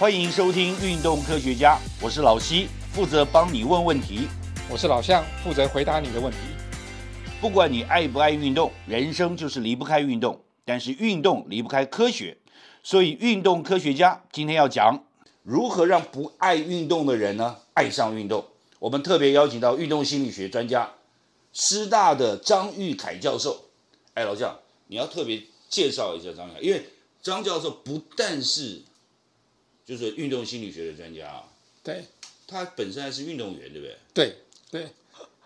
欢迎收听《运动科学家》，我是老西，负责帮你问问题。我是老向，负责回答你的问题。不管你爱不爱运动，人生就是离不开运动，但是运动离不开科学，所以运动科学家今天要讲如何让不爱运动的人呢爱上运动。我们特别邀请到运动心理学专家，师大的张玉凯教授。哎，老向，你要特别介绍一下张玉凯，因为张教授不但是就是运动心理学的专家啊，对。他本身还是运动员，对不对？对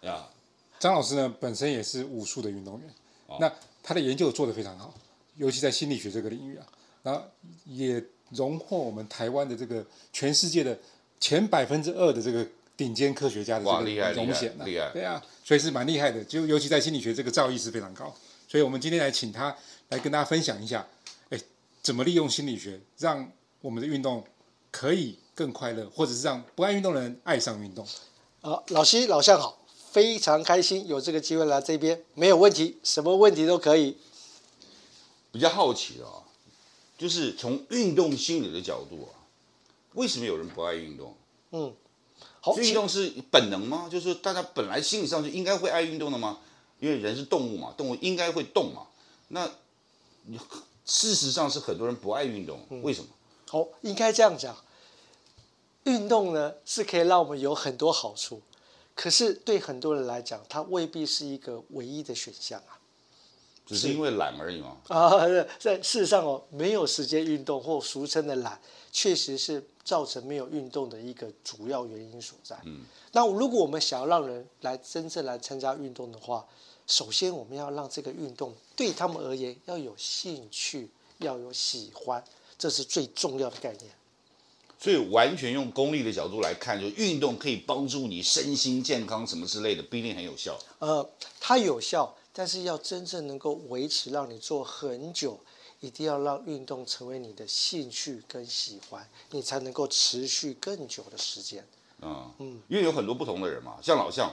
对，啊，张老师呢本身也是武术的运动员，哦。那他的研究做得非常好，尤其在心理学这个领域啊，然后也荣获我们台湾的这个全世界的前百分之二的这个顶尖科学家的哇这个厉害厉害荣显啊，厉害。对啊，所以是蛮厉害的，就尤其在心理学这个造诣是非常高，所以我们今天来请他来跟大家分享一下，哎，怎么利用心理学让我们的运动可以更快乐，或者是让不爱运动的人爱上运动。好，老西老向好，非常开心有这个机会来这边，没有问题，什么问题都可以。比较好奇的啊，就是从运动心理的角度啊，为什么有人不爱运动？嗯，好，运动是本能吗？就是大家本来心理上就应该会爱运动的吗？因为人是动物嘛，动物应该会动嘛。那你事实上是很多人不爱运动，为什么？好，应该这样讲，运动呢是可以让我们有很多好处，可是对很多人来讲，它未必是一个唯一的选项啊。只是因为懒而已嘛。啊，在事实上哦，没有时间运动或俗称的懒，确实是造成没有运动的一个主要原因所在。嗯，那如果我们想要让人来真正来参加运动的话，首先我们要让这个运动对他们而言要有兴趣，要有喜欢，这是最重要的概念。所以完全用功利的角度来看，就运动可以帮助你身心健康什么之类的，不一定很有效。呃，它有效，但是要真正能够维持，让你做很久，一定要让运动成为你的兴趣跟喜欢，你才能够持续更久的时间。嗯嗯，因为有很多不同的人嘛，像老向，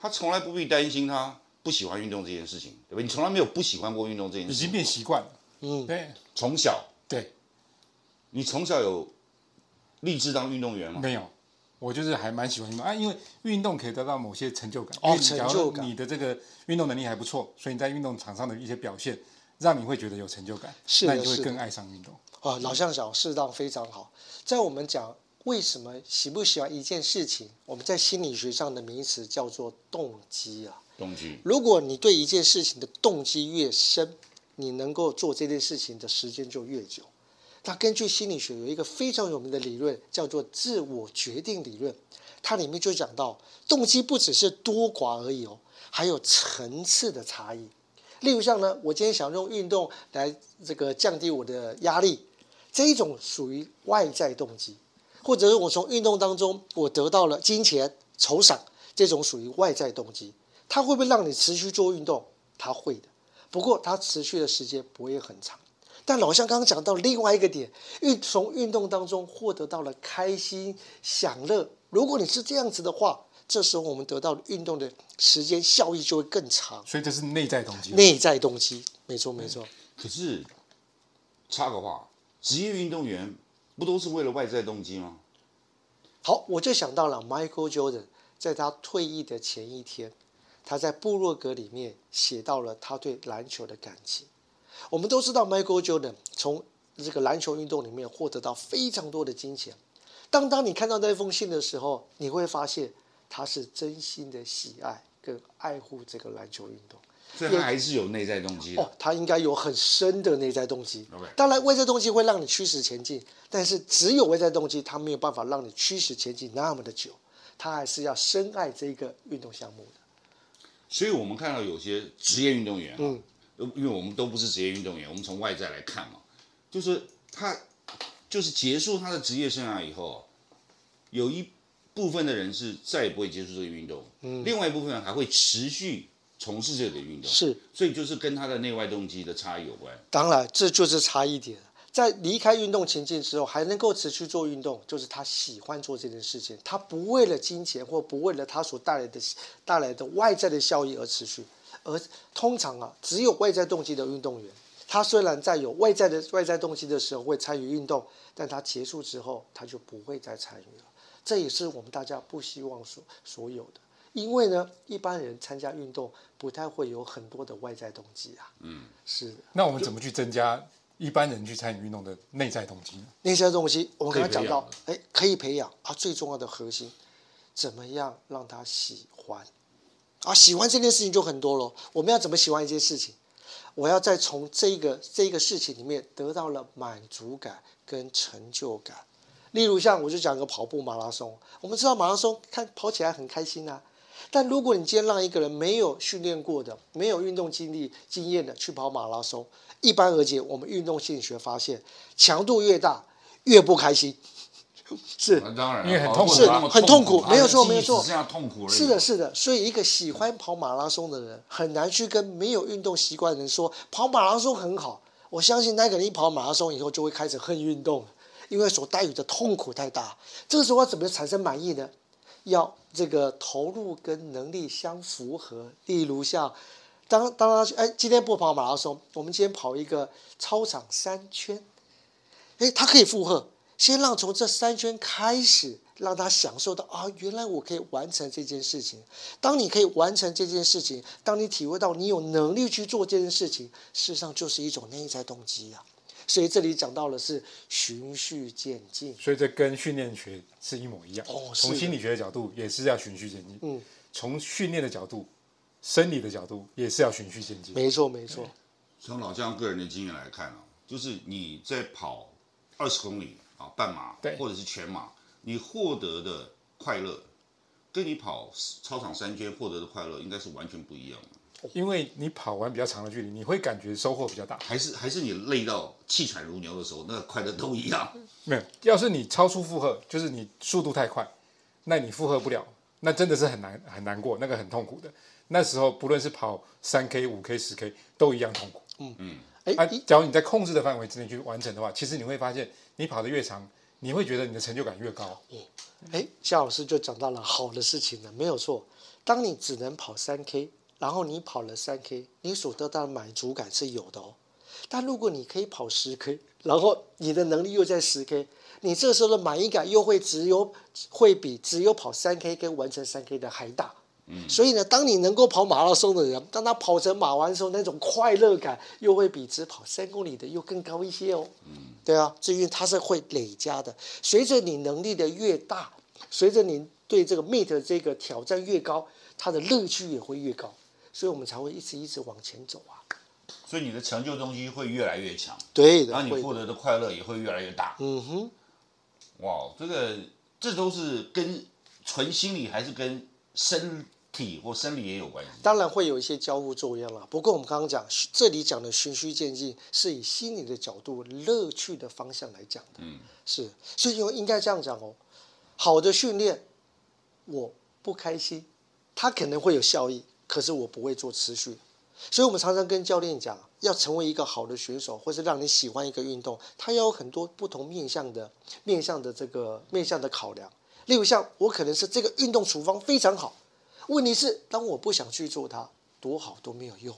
他从来不必担心他不喜欢运动这件事情，对吧？你从来没有不喜欢过运动这件事情，已经变习惯了。嗯，对从小对，你从小有立志当运动员吗？没有，我就是还蛮喜欢运动啊，因为运动可以得到某些成就感。哦成就感你的这个运动能力还不错，所以你在运动场上的一些表现，让你会觉得有成就感，是那你就会更爱上运动。哦，老向小适当非常好。在我们讲为什么喜不喜欢一件事情，我们在心理学上的名词叫做动机啊。动机如果你对一件事情的动机越深，你能够做这件事情的时间就越久。那根据心理学有一个非常有名的理论，叫做自我决定理论。它里面就讲到，动机不只是多寡而已哦，还有层次的差异。例如像呢，我今天想用运动来这个降低我的压力，这一种属于外在动机，或者是我从运动当中我得到了金钱酬赏，这种属于外在动机。它会不会让你持续做运动？它会的，不过它持续的时间不会很长。但老乡刚刚讲到另外一个点，运从运动当中获得到了开心享乐。如果你是这样子的话，这时候我们得到的运动的时间效益就会更长。所以这是内在动机。内在动机，没错没错。可是插个话，职业运动员不都是为了外在动机吗？好，我就想到了 Michael Jordan，在他退役的前一天，他在部落格里面写到了他对篮球的感情。我们都知道 Michael Jordan 从这个篮球运动里面获得到非常多的金钱。当当你看到那封信的时候，你会发现他是真心的喜爱跟爱护这个篮球运动。所以他还是有内在动机的。哦，他应该有很深的内在动机。当然，外在动机会让你驱使前进，但是只有外在动机，他没有办法让你驱使前进那么的久。他还是要深爱这个运动项目的。所以我们看到有些职业运动员啊，嗯因为我们都不是职业运动员，我们从外在来看嘛，就是他就是结束他的职业生涯以后，有一部分的人是再也不会接触这个运动，嗯另外一部分人还会持续从事这个运动，是，所以就是跟他的内外动机的差异有关。当然这就是差异点。在离开运动情境之后，还能够持续做运动，就是他喜欢做这件事情，他不为了金钱或不为了他所带来的带来的外在的效益而持续。而通常啊，只有外在动机的运动员，他虽然在有外在的外在动机的时候会参与运动，但他结束之后他就不会再参与了。这也是我们大家不希望所所有的，因为呢，一般人参加运动不太会有很多的外在动机啊。嗯，是的。那我们怎么去增加一般人去参与运动的内在动机呢？内在动机，我们刚刚讲到可以培，哎，可以培养啊。最重要的核心，怎么样让他喜欢？啊，喜欢这件事情就很多了。我们要怎么喜欢一件事情？我要再从这个这个事情里面得到了满足感跟成就感。例如像我就讲个跑步马拉松，我们知道马拉松看跑起来很开心啊。但如果你今天让一个人没有训练过的、没有运动经历经验的去跑马拉松，一般而言，我们运动心理学发现，强度越大越不开心。是那当然，因为很痛苦是很痛苦他没有错没有错痛苦。是的，是的，所以一个喜欢跑马拉松的人，很难去跟没有运动习惯的人说跑马拉松很好。我相信那个人一跑马拉松以后，就会开始恨运动了，因为所带有的痛苦太大。这个时候要怎么产生满意呢？要这个投入跟能力相符合。例如像，当当他哎，今天不跑马拉松，我们今天跑一个操场三圈，哎，他可以负荷。先让从这三圈开始，让他享受到啊，原来我可以完成这件事情。当你可以完成这件事情，当你体会到你有能力去做这件事情，事实上就是一种内在动机啊。所以这里讲到的是循序渐进。所以这跟训练学是一模一样。哦从心理学的角度也是要循序渐进。嗯，从训练的角度、生理的角度也是要循序渐进。没错，没错。从老将个人的经验来看啊，就是你在跑二十公里啊半马对或者是全马，你获得的快乐，跟你跑操场三圈获得的快乐应该是完全不一样的。因为你跑完比较长的距离，你会感觉收获比较大。还是还是你累到气喘如牛的时候，那个快乐都一样。没有，要是你超出负荷，就是你速度太快，那你负荷不了，那真的是很难很难过，那个很痛苦的。那时候不论是跑三 K、五 K、十 K 都一样痛苦。哎、啊，一假如你在控制的范围之内去完成的话，其实你会发现，你跑得越长，你会觉得你的成就感越高。哎，夏老师就讲到了好的事情了，没有错。当你只能跑三 K，然后你跑了三 K，你所得到的满足感是有的哦。但如果你可以跑十 K，然后你的能力又在十 K，你这时候的满意感又会只有会比只有跑三 K 跟完成三 K 的还大。所以呢，当你能够跑马拉松的人，当他跑成马完的时候，那种快乐感又会比只跑三公里的又更高一些哦。对啊，这因为它是会累加的，随着你能力的越大，随着你对这个 meet 的这个挑战越高，它的乐趣也会越高，所以我们才会一直一直往前走啊。所以你的成就动机会越来越强，对的，然后你获得的快乐也会越来越大。嗯哼，哇，这个这都是跟纯心理还是跟身体或生理也有关系？当然会有一些交互作用了。不过我们刚刚讲，这里讲的循序渐进，是以心理的角度、乐趣的方向来讲的。嗯，是，所以应该这样讲哦。好的训练，我不开心，它可能会有效益，可是我不会做持续。所以我们常常跟教练讲，要成为一个好的选手，或是让你喜欢一个运动，它要有很多不同面向的面向的这个面向的考量。例如像我可能是这个运动处方非常好，问题是当我不想去做它，多好都没有用。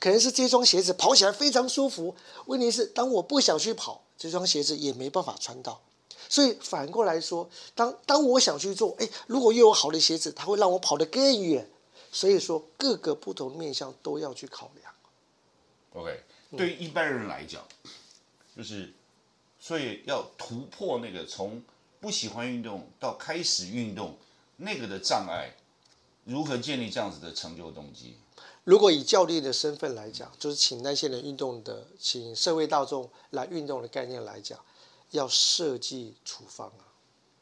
可能是这双鞋子跑起来非常舒服，问题是当我不想去跑，这双鞋子也没办法穿到。所以反过来说，当当我想去做，哎，如果又有好的鞋子，它会让我跑得更远。所以说，各个不同面向都要去考量。OK，对于一般人来讲，就是所以要突破那个从不喜欢运动到开始运动那个的障碍，如何建立这样子的成就动机？如果以教练的身份来讲，就是请那些人运动的，请社会大众来运动的概念来讲，要设计处方啊。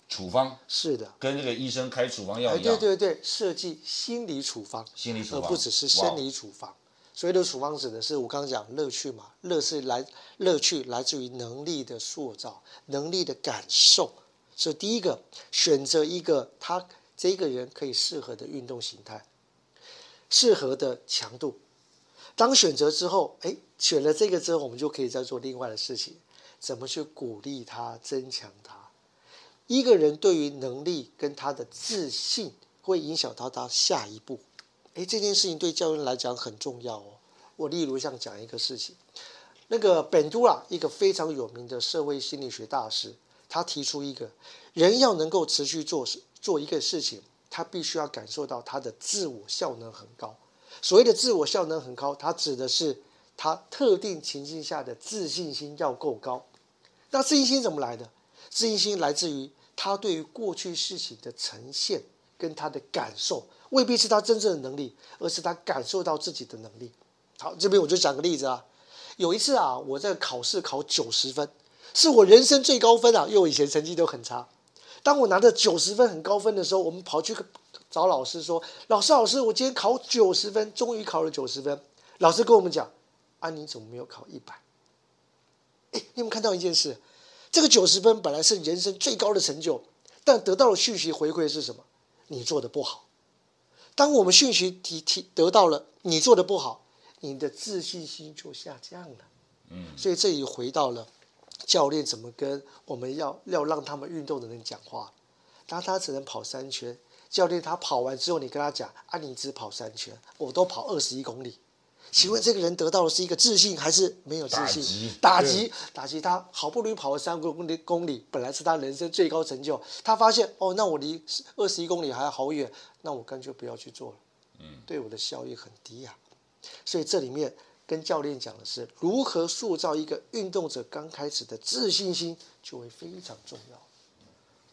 处方是的，跟这个医生开处方药哎，一样，对对对，设计心理处方，心理处方而不只是生理处方。所谓的处方指的是我刚刚讲乐趣嘛，乐是来乐趣来自于能力的塑造，能力的感受。所以第一个选择一个他这个人可以适合的运动形态，适合的强度。当选择之后，哎，选了这个之后，我们就可以再做另外的事情，怎么去鼓励他、增强他。一个人对于能力跟他的自信，会影响到他下一步。哎，这件事情对教练来讲很重要哦。我例如像讲一个事情，那个本都拉，一个非常有名的社会心理学大师，他提出一个人要能够持续做事做一个事情，他必须要感受到他的自我效能很高。所谓的自我效能很高，它指的是他特定情境下的自信心要够高。那自信心怎么来的？自信心来自于他对于过去事情的呈现跟他的感受，未必是他真正的能力，而是他感受到自己的能力。好，这边我就讲个例子啊。有一次啊，我在考试考九十分，是我人生最高分啊，因为我以前成绩都很差。当我拿着九十分很高分的时候，我们跑去找老师说：“老师，老师，我今天考九十分，终于考了九十分。”老师跟我们讲：“啊，你怎么没有考一百？”哎，你有没有看到一件事？这个九十分本来是人生最高的成就，但得到了讯息回馈是什么？你做的不好。当我们讯息提提得到了你做的不好。你的自信心就下降了，嗯，所以这里回到了教练怎么跟我们要要让他们运动的人讲话。当他只能跑三圈，教练他跑完之后，你跟他讲啊，你只跑三圈，我都跑二十一公里，请问这个人得到的是一个自信还是没有自信？打击打击他好不容易跑了三公里公里，本来是他人生最高成就，他发现哦，那我离二十一公里还好远，那我干脆不要去做了，嗯，对我的效益很低呀。所以这里面跟教练讲的是如何塑造一个运动者刚开始的自信心，就会非常重要。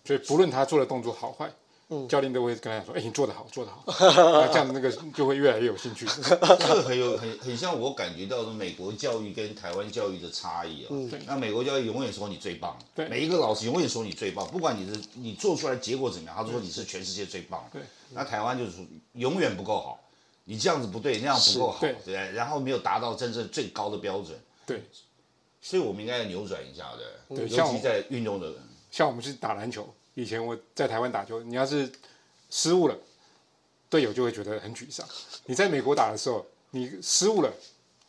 所以不论他做的动作好坏，嗯，教练都会跟他说：“哎，你做得好，做得好。”那这样那个就会越来越有兴趣。这个很有很很像我感觉到的美国教育跟台湾教育的差异啊。嗯，那美国教育永远说你最棒，对，每一个老师永远说你最棒，不管你的你做出来结果怎么样，他说你是全世界最棒。对，那台湾就是永远不够好。你这样子不对，那样不够好，对对？然后没有达到真正最高的标准，对。所以我们应该要扭转一下的，对。尤其在运动的人，像我们去打篮球，以前我在台湾打球，你要是失误了，队友就会觉得很沮丧。你在美国打的时候，你失误了，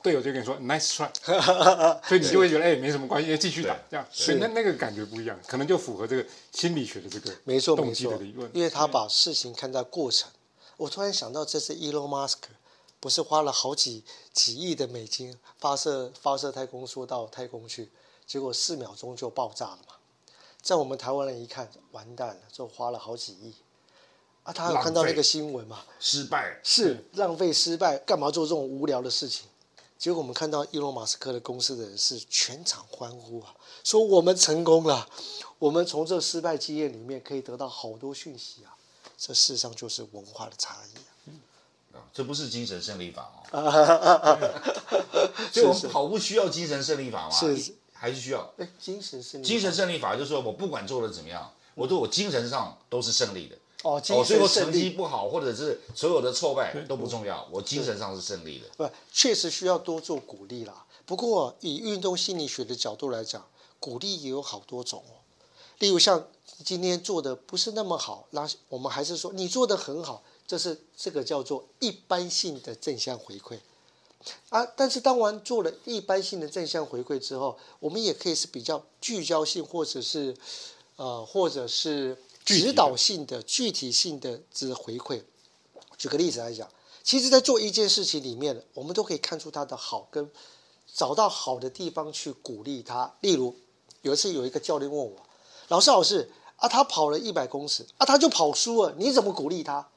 队友就跟你说 “nice try”，所以你就会觉得哎，没什么关系，继续打这样。所以那那个感觉不一样，可能就符合这个心理学的这个没错动机的理论，因为他把事情看在过程。我突然想到，这次 Elon Musk 不是花了好几几亿的美金发射发射太空梭到太空去，结果四秒钟就爆炸了嘛？在我们台湾人一看，完蛋了，就花了好几亿啊！他有看到那个新闻嘛？失败是浪费失败，干嘛做这种无聊的事情？结果我们看到伊隆马斯克的公司的人是全场欢呼啊，说我们成功了，我们从这失败经验里面可以得到好多讯息啊。这事实上就是文化的差异啊！这不是精神胜利法哦。所以我们跑步需要精神胜利法吗？是，还是需要？哎，精神胜利。精神胜利法就是说我不管做的怎么样，我对我精神上都是胜利的。哦，精神胜利。成绩不好，或者是所有的挫败都不重要，我精神上是胜利的。不，确实需要多做鼓励啦。不过以运动心理学的角度来讲，鼓励也有好多种哦。例如像。今天做的不是那么好，那我们还是说你做的很好，这是这个叫做一般性的正向回馈啊。但是当完做了一般性的正向回馈之后，我们也可以是比较聚焦性，或者是呃，或者是指导性的、具体性的之回馈。举个例子来讲，其实，在做一件事情里面，我们都可以看出它的好，跟找到好的地方去鼓励他。例如，有一次有一个教练问我，老师，老师。啊，他跑了一百公尺，啊，他就跑输了，你怎么鼓励他？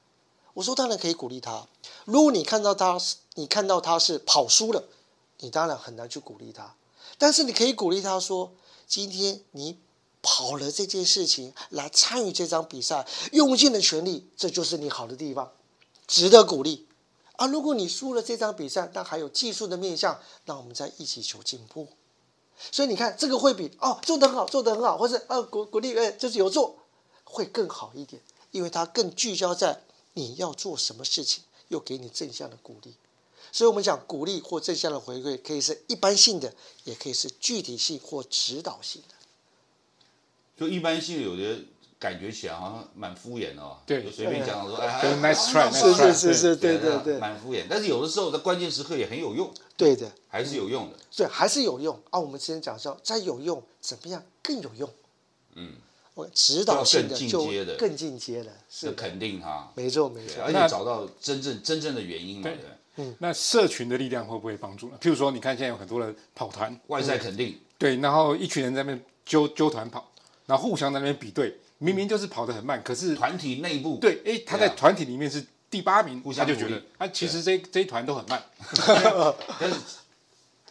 我说当然可以鼓励他。如果你看到他是，你看到他是跑输了，你当然很难去鼓励他。但是你可以鼓励他说，今天你跑了这件事情来参与这场比赛，用尽了全力，这就是你好的地方，值得鼓励。啊，如果你输了这场比赛，那还有技术的面向，那我们再一起求进步。所以你看，这个会比哦做得很好，做得很好，或是呃鼓鼓励，哎，就是有做，会更好一点，因为它更聚焦在你要做什么事情，又给你正向的鼓励。所以我们讲鼓励或正向的回馈，可以是一般性的，也可以是具体性或指导性的。就一般性有的。感觉起来好像蛮敷衍哦，就随便讲说，哎，nice try，是是是是，对。对对，蛮敷衍。但是有的时候在关键时刻也很有用，对的，还是有用的，对，还是有用。啊。我们之前讲说，再有用怎么样更有用？嗯，我指导性的就更进阶的，是肯定哈，没错没错，而且找到真正真正的原因嘛，对。嗯，那社群的力量会不会帮助呢？譬如说，你看现在有很多人跑团，外在肯定，对，然后一群人在那边揪揪团跑，然后互相在那边比对，明明就是跑得很慢，可是团体内部对，哎，他在团体里面是第八名，他就觉得啊，其实这这一团都很慢，但是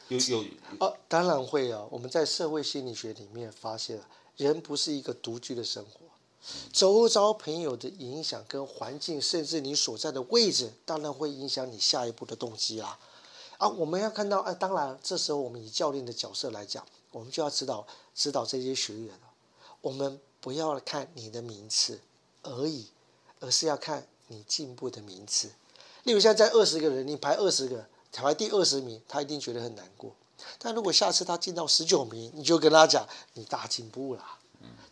有有哦，当然会啊。我们在社会心理学里面发现，人不是一个独居的生活，周遭朋友的影响跟环境，甚至你所在的位置，当然会影响你下一步的动机啊。啊，我们要看到，啊，当然这时候我们以教练的角色来讲，我们就要指导指导这些学员了。我们不要看你的名次而已，而是要看你进步的名次。例如现在二十个人，你排二十个，排第二十名，他一定觉得很难过。但如果下次他进到十九名，你就跟他讲，你大进步了。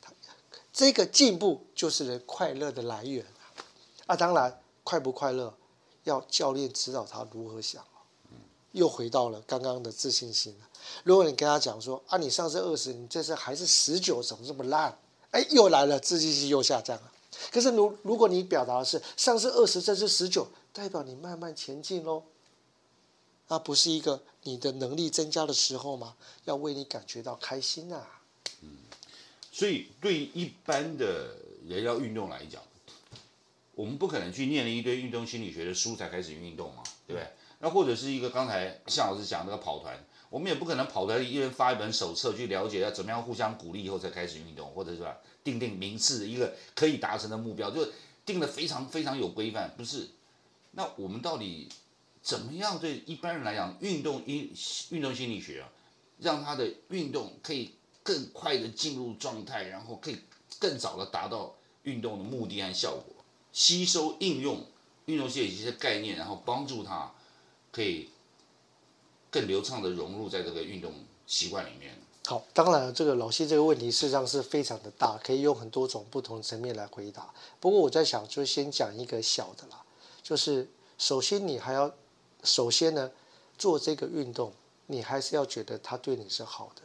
他这个进步就是人快乐的来源啊！啊，当然快不快乐，要教练指导他如何想哦。又回到了刚刚的自信心了。如果你跟他讲说啊，你上次二十，你这次还是十九，怎么这么烂？哎，又来了，自信心又下降了。可是如如果你表达的是上次二十，这次十九，代表你慢慢前进喽。那不是一个你的能力增加的时候吗？要为你感觉到开心呐啊！所以对一般的人要运动来讲，我们不可能去念了一堆运动心理学的书才开始运动嘛，对不对？那或者是一个刚才向老师讲那个跑团，我们也不可能跑团里一人发一本手册去了解要怎么样互相鼓励以后才开始运动，或者是吧定定名次一个可以达成的目标，就定的非常非常有规范，不是？那我们到底怎么样对一般人来讲，运动运运动心理学啊，让他的运动可以更快的进入状态，然后可以更早的达到运动的目的和效果，吸收应用运动心理学的概念，然后帮助他可以更流畅的融入在这个运动习惯里面。好，当然这个老谢这个问题事实上是非常的大，可以用很多种不同层面来回答。不过我在想，就先讲一个小的啦，就是首先你还要，首先呢做这个运动，你还是要觉得它对你是好的，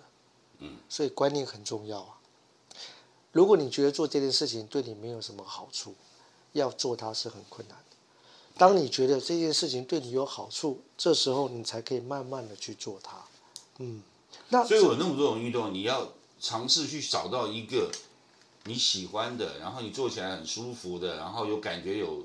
嗯，所以观念很重要啊。如果你觉得做这件事情对你没有什么好处，要做它是很困难的。当你觉得这件事情对你有好处，这时候你才可以慢慢的去做它，嗯。那所以有那么多种运动，你要尝试去找到一个你喜欢的，然后你做起来很舒服的，然后有感觉有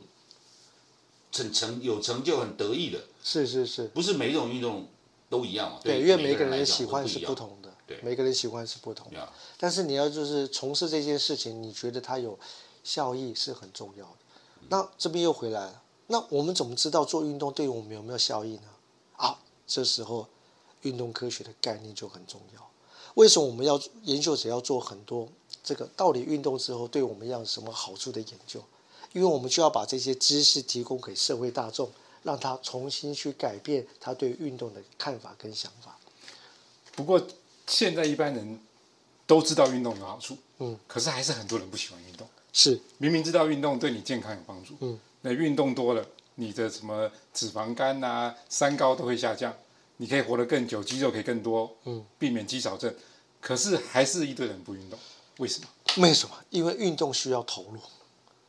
成成有成就很得意的，是是是，不是每一种运动都一样嘛？对，对，因为每每个人的喜欢是不。同的，对每个人喜欢是不同的。呀但是你要就是从事这件事情，你觉得它有效益是很重要的。那这边又回来了，那我们怎么知道做运动对我们有没有效益呢？啊，这时候运动科学的概念就很重要。为什么我们要研究者要做很多这个到底运动之后对我们要有什么好处的研究？因为我们就要把这些知识提供给社会大众，让他重新去改变他对运动的看法跟想法。不过现在一般人都知道运动有好处，嗯，可是还是很多人不喜欢运动。是，明明知道运动对你健康有帮助，嗯，那运动多了，你的什么脂肪肝呐、三高都会下降，你可以活得更久，肌肉可以更多，嗯，避免肌少症。可是还是一堆人不运动，为什么？为什么？因为运动需要投入，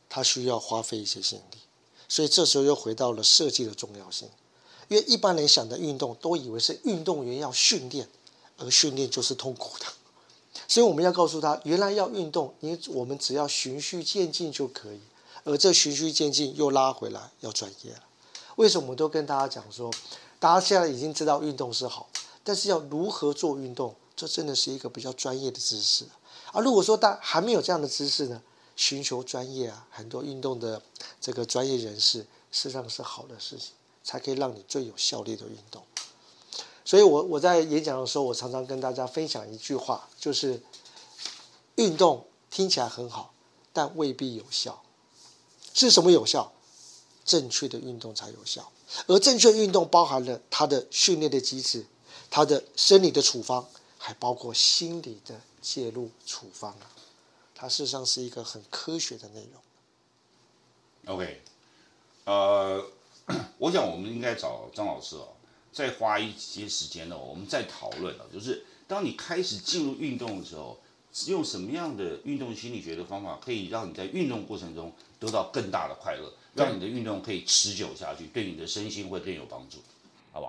它需要花费一些心力，所以这时候又回到了设计的重要性。因为一般人想的运动都以为是运动员要训练，而训练就是痛苦的。所以我们要告诉他，原来要运动，你我们只要循序渐进就可以。而这循序渐进又拉回来要专业了。为什么我们都跟大家讲说，大家现在已经知道运动是好，但是要如何做运动，这真的是一个比较专业的知识。啊，如果说大还没有这样的知识呢，寻求专业啊，很多运动的这个专业人士，事实上是好的事情，才可以让你最有效率的运动。所以我我在演讲的时候，我常常跟大家分享一句话，就是运动听起来很好，但未必有效。是什么有效？正确的运动才有效，而正确运动包含了它的训练的机制，它的生理的处方，还包括心理的介入处方啊。它事实上是一个很科学的内容。OK，呃，我想我们应该找张老师哦，再花一些时间呢，我们再讨论哦，就是当你开始进入运动的时候，用什么样的运动心理学的方法，可以让你在运动过程中得到更大的快乐？让你的运动可以持久下去，对你的身心会更有帮助，好吧？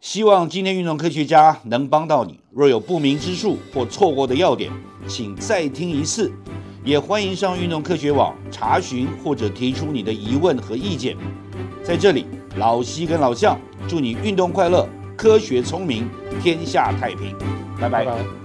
希望今天运动科学家能帮到你。若有不明之处或错过的要点，请再听一次。也欢迎上运动科学网查询或者提出你的疑问和意见。在这里，老西跟老向祝你运动快乐，科学聪明，天下太平。拜拜。拜拜